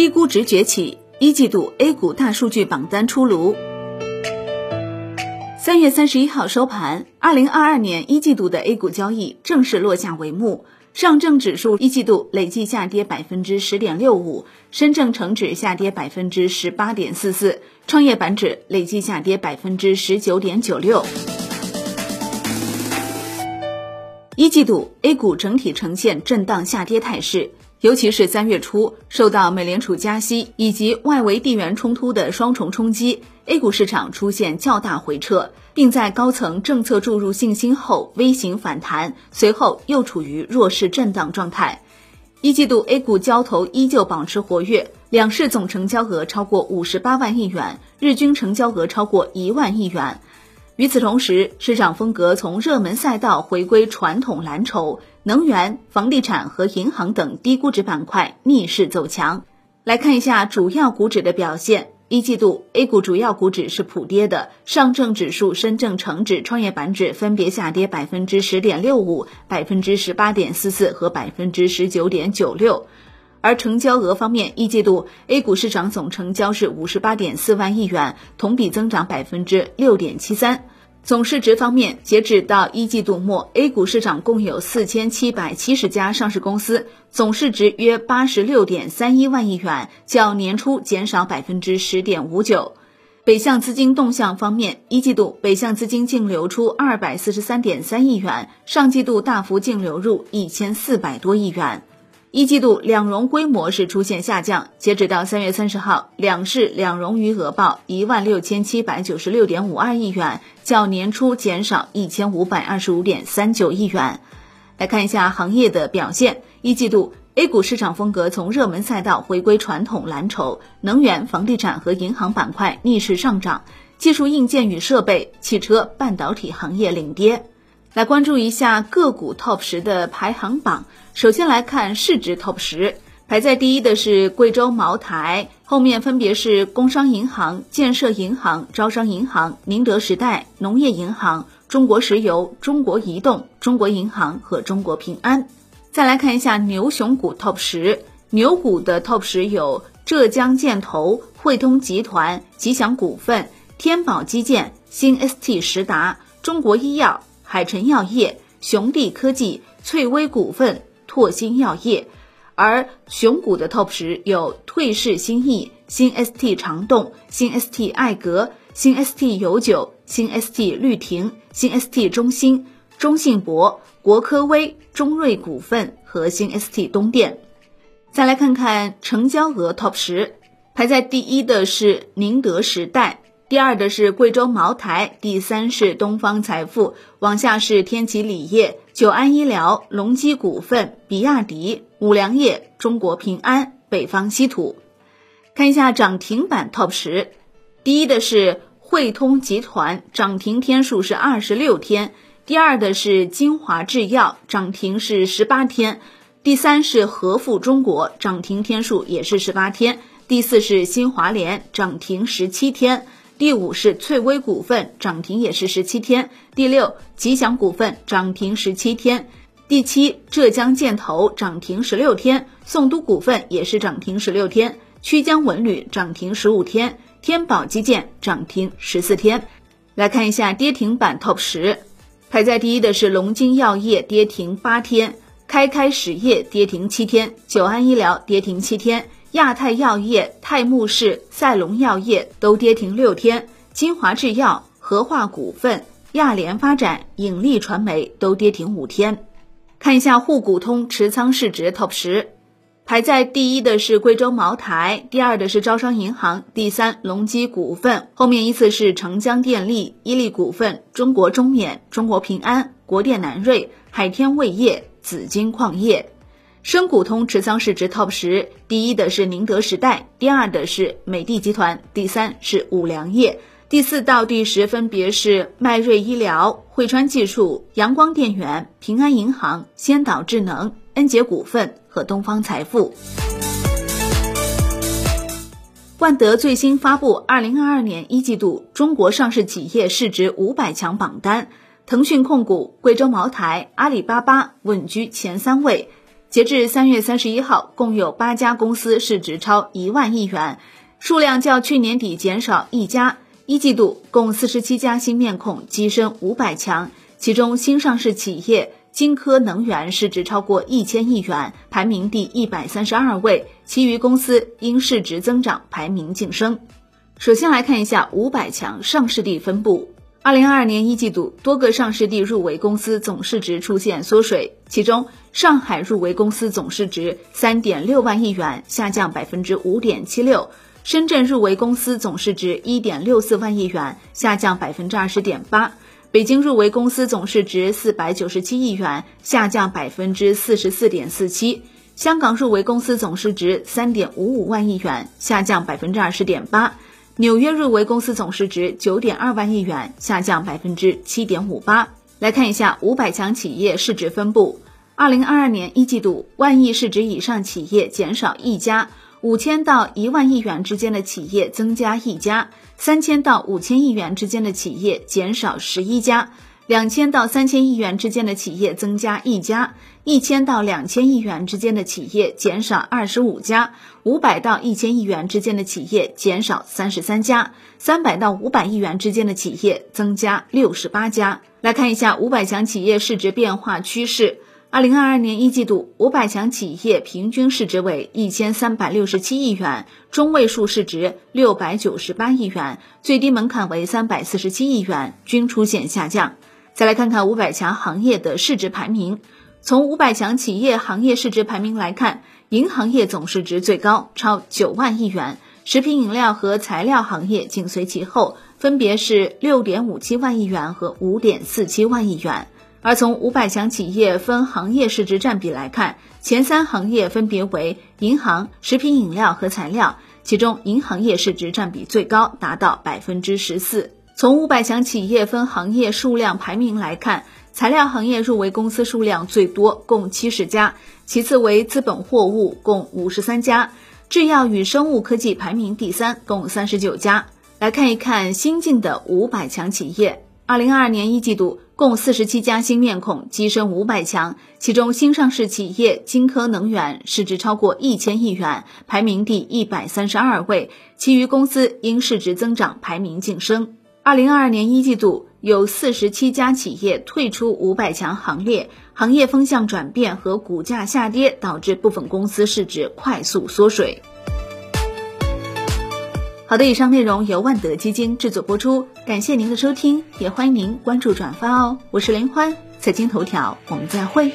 低估值崛起，一季度 A 股大数据榜单出炉。三月三十一号收盘，二零二二年一季度的 A 股交易正式落下帷幕。上证指数一季度累计下跌百分之十点六五，深证成指下跌百分之十八点四四，创业板指累计下跌百分之十九点九六。一季度 A 股整体呈现震荡下跌态势，尤其是三月初，受到美联储加息以及外围地缘冲突的双重冲击，A 股市场出现较大回撤，并在高层政策注入信心后微型反弹，随后又处于弱势震荡状态。一季度 A 股交投依旧保持活跃，两市总成交额超过五十八万亿元，日均成交额超过一万亿元。与此同时，市场风格从热门赛道回归传统蓝筹，能源、房地产和银行等低估值板块逆势走强。来看一下主要股指的表现。一季度 A 股主要股指是普跌的，上证指数、深证成指、创业板指分别下跌百分之十点六五、百分之十八点四四和百分之十九点九六。而成交额方面，一季度 A 股市场总成交是五十八点四万亿元，同比增长百分之六点七三。总市值方面，截止到一季度末，A 股市场共有四千七百七十家上市公司，总市值约八十六点三一万亿元，较年初减少百分之十点五九。北向资金动向方面，一季度北向资金净流出二百四十三点三亿元，上季度大幅净流入一千四百多亿元。一季度两融规模是出现下降，截止到三月三十号，两市两融余额报一万六千七百九十六点五二亿元，较年初减少一千五百二十五点三九亿元。来看一下行业的表现，一季度 A 股市场风格从热门赛道回归传统蓝筹，能源、房地产和银行板块逆势上涨，技术硬件与设备、汽车、半导体行业领跌。来关注一下个股 TOP 十的排行榜。首先来看市值 TOP 十，排在第一的是贵州茅台，后面分别是工商银行、建设银行、招商银行、宁德时代、农业银行、中国石油、中国移动、中国银行和中国平安。再来看一下牛熊股 TOP 十，牛股的 TOP 十有浙江建投、汇通集团、吉祥股份、天宝基建、新 ST 实达、中国医药。海辰药业、雄地科技、翠微股份、拓新药业，而雄股的 TOP 十有退市新意、新 ST 长动、新 ST 爱格、新 ST 有酒、新 ST 绿庭、新 ST 中兴、中信博、国科威、中瑞股份和新 ST 东电。再来看看成交额 TOP 十，排在第一的是宁德时代。第二的是贵州茅台，第三是东方财富，往下是天齐锂业、久安医疗、隆基股份、比亚迪、五粮液、中国平安、北方稀土。看一下涨停板 TOP 十，第一的是汇通集团，涨停天数是二十六天；第二的是金华制药，涨停是十八天；第三是和富中国，涨停天数也是十八天；第四是新华联，涨停十七天。第五是翠微股份涨停也是十七天，第六吉祥股份涨停十七天，第七浙江建投涨停十六天，宋都股份也是涨停十六天，曲江文旅涨停十五天，天宝基建涨停十四天。来看一下跌停板 TOP 十，排在第一的是龙津药业跌停八天，开开实业跌停七天，久安医疗跌停七天。亚太药业、泰慕士、赛隆药业都跌停六天，金华制药、和化股份、亚联发展、引力传媒都跌停五天。看一下沪股通持仓市值 TOP 十，排在第一的是贵州茅台，第二的是招商银行，第三隆基股份，后面依次是长江电力、伊利股份、中国中免、中国平安、国电南瑞、海天味业、紫金矿业。深股通持仓市值 TOP 十，第一的是宁德时代，第二的是美的集团，第三是五粮液，第四到第十分别是迈瑞医疗、汇川技术、阳光电源、平安银行、先导智能、恩捷股份和东方财富。万德最新发布二零二二年一季度中国上市企业市值五百强榜单，腾讯控股、贵州茅台、阿里巴巴稳居前三位。截至三月三十一号，共有八家公司市值超一万亿元，数量较去年底减少一家。一季度共四十七家新面孔跻身五百强，其中新上市企业金科能源市值超过一千亿元，排名第一百三十二位，其余公司因市值增长排名晋升。首先来看一下五百强上市地分布。二零二二年一季度，多个上市地入围公司总市值出现缩水，其中上海入围公司总市值三点六万亿元，下降百分之五点七六；深圳入围公司总市值一点六四万亿元，下降百分之二十点八；北京入围公司总市值四百九十七亿元，下降百分之四十四点四七；香港入围公司总市值三点五五万亿元，下降百分之二十点八。纽约入围公司总市值九点二万亿元，下降百分之七点五八。来看一下五百强企业市值分布。二零二二年一季度，万亿市值以上企业减少一家，五千到一万亿元之间的企业增加一家，三千到五千亿元之间的企业减少十一家。两千到三千亿元之间的企业增加一家，一千到两千亿元之间的企业减少二十五家，五百到一千亿元之间的企业减少三十三家，三百到五百亿元之间的企业增加六十八家。来看一下五百强企业市值变化趋势。二零二二年一季度，五百强企业平均市值为一千三百六十七亿元，中位数市值六百九十八亿元，最低门槛为三百四十七亿元，均出现下降。再来看看五百强行业的市值排名。从五百强企业行业市值排名来看，银行业总市值最高，超九万亿元；食品饮料和材料行业紧随其后，分别是六点五七万亿元和五点四七万亿元。而从五百强企业分行业市值占比来看，前三行业分别为银行、食品饮料和材料，其中银行业市值占比最高，达到百分之十四。从五百强企业分行业数量排名来看，材料行业入围公司数量最多，共七十家，其次为资本货物，共五十三家，制药与生物科技排名第三，共三十九家。来看一看新进的五百强企业，二零二二年一季度共四十七家新面孔跻身五百强，其中新上市企业金科能源市值超过一千亿元，排名第一百三十二位，其余公司因市值增长排名晋升。二零二二年一季度，有四十七家企业退出五百强行列，行业风向转变和股价下跌导致部分公司市值快速缩水。好的，以上内容由万德基金制作播出，感谢您的收听，也欢迎您关注转发哦。我是林欢，财经头条，我们再会。